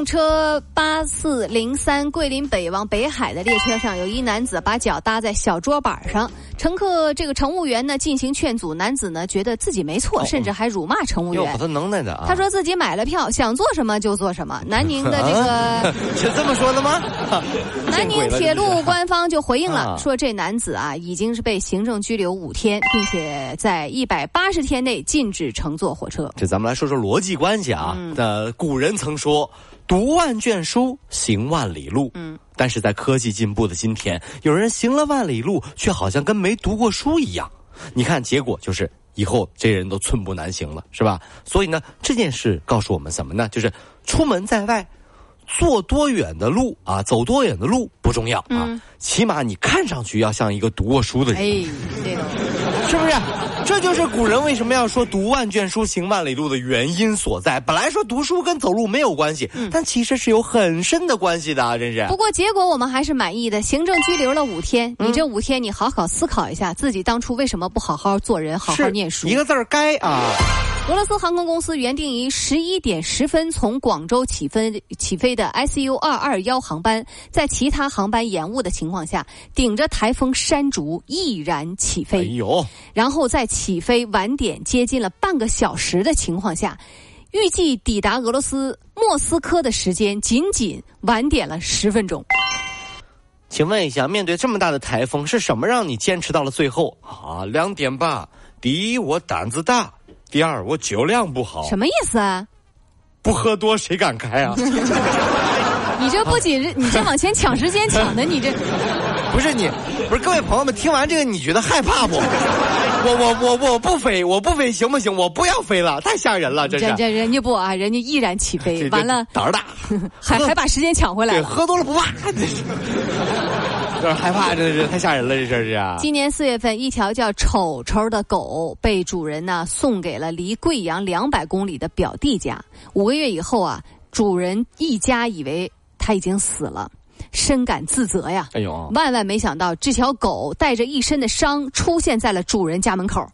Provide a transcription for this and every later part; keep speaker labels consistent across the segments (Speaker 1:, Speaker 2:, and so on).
Speaker 1: 动车八四零三桂林北往北海的列车上，有一男子把脚搭在小桌板上，乘客这个乘务员呢进行劝阻，男子呢觉得自己没错，甚至还辱骂乘务员。
Speaker 2: 有他能耐的啊！
Speaker 1: 他说自己买了票，想做什么就做什么。南宁的这个
Speaker 2: 是这么说的吗？
Speaker 1: 南宁铁路官方就回应了，说这男子啊已经是被行政拘留五天，并且在一百八十天内禁止乘坐火车。
Speaker 2: 这咱们来说说逻辑关系啊。那古人曾说。读万卷书，行万里路。嗯，但是在科技进步的今天，有人行了万里路，却好像跟没读过书一样。你看，结果就是以后这人都寸步难行了，是吧？所以呢，这件事告诉我们什么呢？就是出门在外，坐多远的路啊，走多远的路不重要啊，起码你看上去要像一个读过书的人。哎，对了，是不是？这就是古人为什么要说读万卷书行万里路的原因所在。本来说读书跟走路没有关系，但其实是有很深的关系的啊！真是。
Speaker 1: 不过结果我们还是满意的，行政拘留了五天。你这五天，你好好思考一下，自己当初为什么不好好做人，好好念书？
Speaker 2: 一个字儿该啊。
Speaker 1: 俄罗斯航空公司原定于十一点十分从广州起飞起飞的 SU 二二幺航班，在其他航班延误的情况下，顶着台风山竹毅然起飞。哎呦！然后在起飞晚点接近了半个小时的情况下，预计抵达俄罗斯莫斯科的时间仅仅晚点了十分钟。
Speaker 2: 请问一下，面对这么大的台风，是什么让你坚持到了最后啊？两点吧。第一，我胆子大。第二，我酒量不好。
Speaker 1: 什么意思啊？
Speaker 2: 不喝多谁敢开啊？
Speaker 1: 你这不仅是 你这往前抢时间抢的，你这
Speaker 2: 不是你不是各位朋友们听完这个你觉得害怕不？我我我我不飞我不飞行不行？我不要飞了，太吓人了，这是。
Speaker 1: 这人家不啊，人家毅然起飞，完了
Speaker 2: 胆儿大，
Speaker 1: 还还把时间抢回来了。
Speaker 2: 喝多了不怕。有点害怕，真的是太吓人了，这事儿是啊。
Speaker 1: 今年四月份，一条叫丑丑的狗被主人呢送给了离贵阳两百公里的表弟家。五个月以后啊，主人一家以为他已经死了，深感自责呀。哎呦，万万没想到，这条狗带着一身的伤出现在了主人家门口。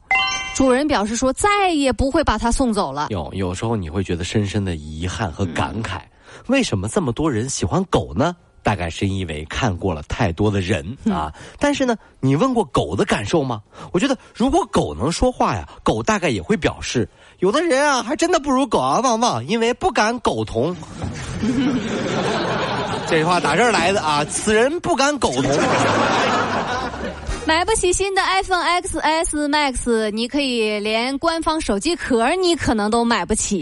Speaker 1: 主人表示说，再也不会把它送走了。
Speaker 2: 有有时候你会觉得深深的遗憾和感慨，为什么这么多人喜欢狗呢？大概是因为看过了太多的人啊，但是呢，你问过狗的感受吗？我觉得如果狗能说话呀，狗大概也会表示，有的人啊，还真的不如狗啊旺旺，因为不敢苟同。这句话打这儿来的啊，此人不敢苟同。
Speaker 1: 买不起新的 iPhone XS Max，你可以连官方手机壳你可能都买不起。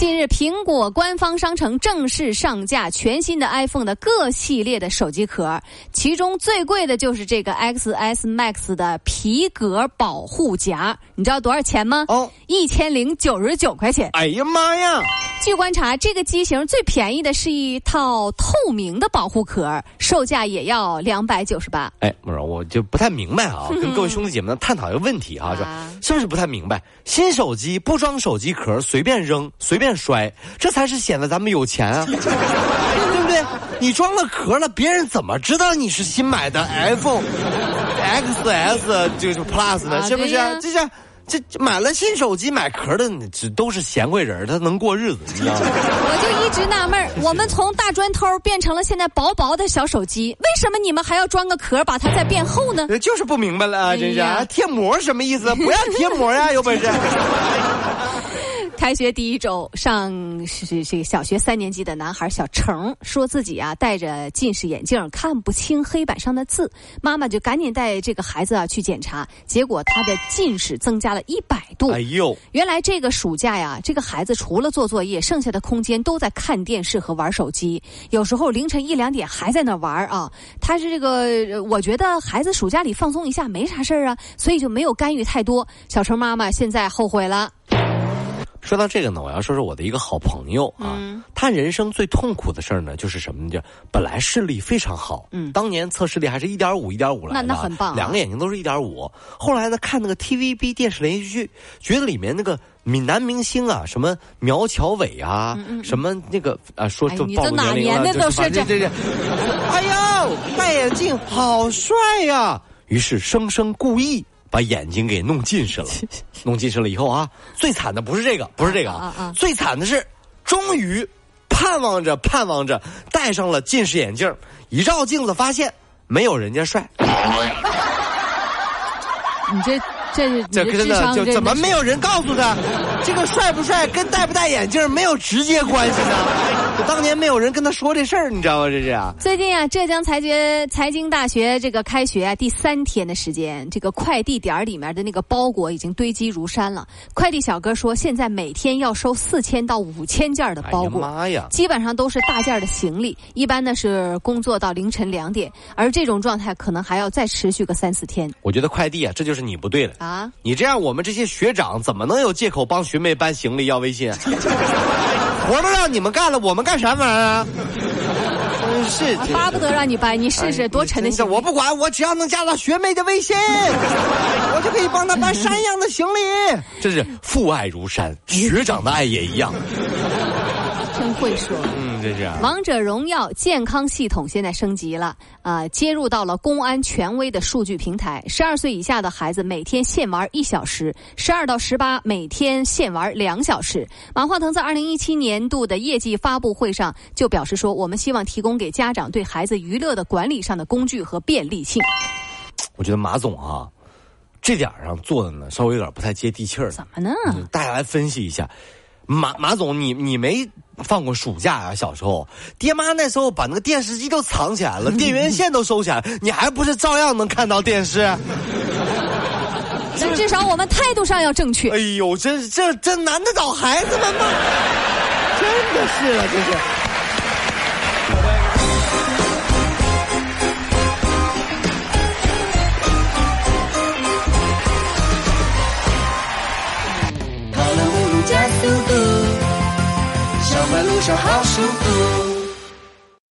Speaker 1: 近日，苹果官方商城正式上架全新的 iPhone 的各系列的手机壳，其中最贵的就是这个 XS Max 的皮革保护夹，你知道多少钱吗？哦，一千零九十九块钱。
Speaker 2: 哎呀妈呀！
Speaker 1: 据观察，这个机型最便宜的是一套透明的保护壳，售价也要两百九十八。
Speaker 2: 哎，慕容，我就不太明白啊，跟各位兄弟姐妹们探讨一个问题啊，是是不是不太明白？新手机不装手机壳，随便扔，随便。摔，这才是显得咱们有钱啊，对不对？你装了壳了，别人怎么知道你是新买的 iPhone XS 就是 Plus 呢？是不是？这是。这买了新手机买壳的，这都是贤贵人，他能过日子，你知道吗？
Speaker 1: 我就一直纳闷我们从大砖头变成了现在薄薄的小手机，为什么你们还要装个壳把它再变厚呢？
Speaker 2: 就是不明白了，真是贴膜什么意思？不要贴膜呀，有本事。
Speaker 1: 开学第一周，上是这个小学三年级的男孩小程，说自己啊戴着近视眼镜看不清黑板上的字，妈妈就赶紧带这个孩子啊去检查，结果他的近视增加了一百度。哎呦，原来这个暑假呀，这个孩子除了做作业，剩下的空间都在看电视和玩手机，有时候凌晨一两点还在那玩啊。他是这个，我觉得孩子暑假里放松一下没啥事儿啊，所以就没有干预太多。小程妈妈现在后悔了。
Speaker 2: 说到这个呢，我要说说我的一个好朋友啊，他人生最痛苦的事儿呢，就是什么呢？就本来视力非常好，嗯，当年测视力还是一点五、一点五来的，
Speaker 1: 那那很棒，
Speaker 2: 两个眼睛都是一点五。后来呢，看那个 TVB 电视连续剧，觉得里面那个闽南明星啊，什么苗侨伟啊，什么那个啊，说就暴露年龄了，
Speaker 1: 就是
Speaker 2: 这这这，哎呦，戴眼镜好帅呀！于是生生故意。把眼睛给弄近视了，弄近视了以后啊，最惨的不是这个，不是这个啊，最惨的是，终于盼望着盼望着戴上了近视眼镜，一照镜子发现没有人家帅。
Speaker 1: 你这。这
Speaker 2: 这真的就怎么没有人告诉他，这个帅不帅跟戴不戴眼镜没有直接关系呢？当年没有人跟他说这事儿，你知道吗？这是
Speaker 1: 最近啊，浙江财学财经大学这个开学啊第三天的时间，这个快递点里面的那个包裹已经堆积如山了。快递小哥说，现在每天要收四千到五千件的包裹，
Speaker 2: 妈呀！
Speaker 1: 基本上都是大件的行李，一般呢是工作到凌晨两点，而这种状态可能还要再持续个三四天。
Speaker 2: 我觉得快递啊，这就是你不对了。啊！你这样，我们这些学长怎么能有借口帮学妹搬行李要微信？活都让你们干了，我们干啥玩意儿啊？真是
Speaker 1: 巴不得让你搬，你试试多沉的行李。
Speaker 2: 我不管，我只要能加到学妹的微信，我就可以帮她搬山一样的行李。真是父爱如山，学长的爱也一样。
Speaker 1: 真会说。
Speaker 2: 嗯这是
Speaker 1: 王者荣耀健康系统现在升级了，啊，接入到了公安权威的数据平台。十二岁以下的孩子每天限玩一小时，十二到十八每天限玩两小时。马化腾在二零一七年度的业绩发布会上就表示说：“我们希望提供给家长对孩子娱乐的管理上的工具和便利性。”
Speaker 2: 我觉得马总啊，这点上做的呢，稍微有点不太接地气儿。
Speaker 1: 怎么呢？
Speaker 2: 大家来分析一下。马马总，你你没放过暑假啊？小时候，爹妈那时候把那个电视机都藏起来了，电源线都收起来，你还不是照样能看到电视？
Speaker 1: 那至少我们态度上要正确。
Speaker 2: 哎呦，这这这难得倒孩子们吗？真的是了，这是。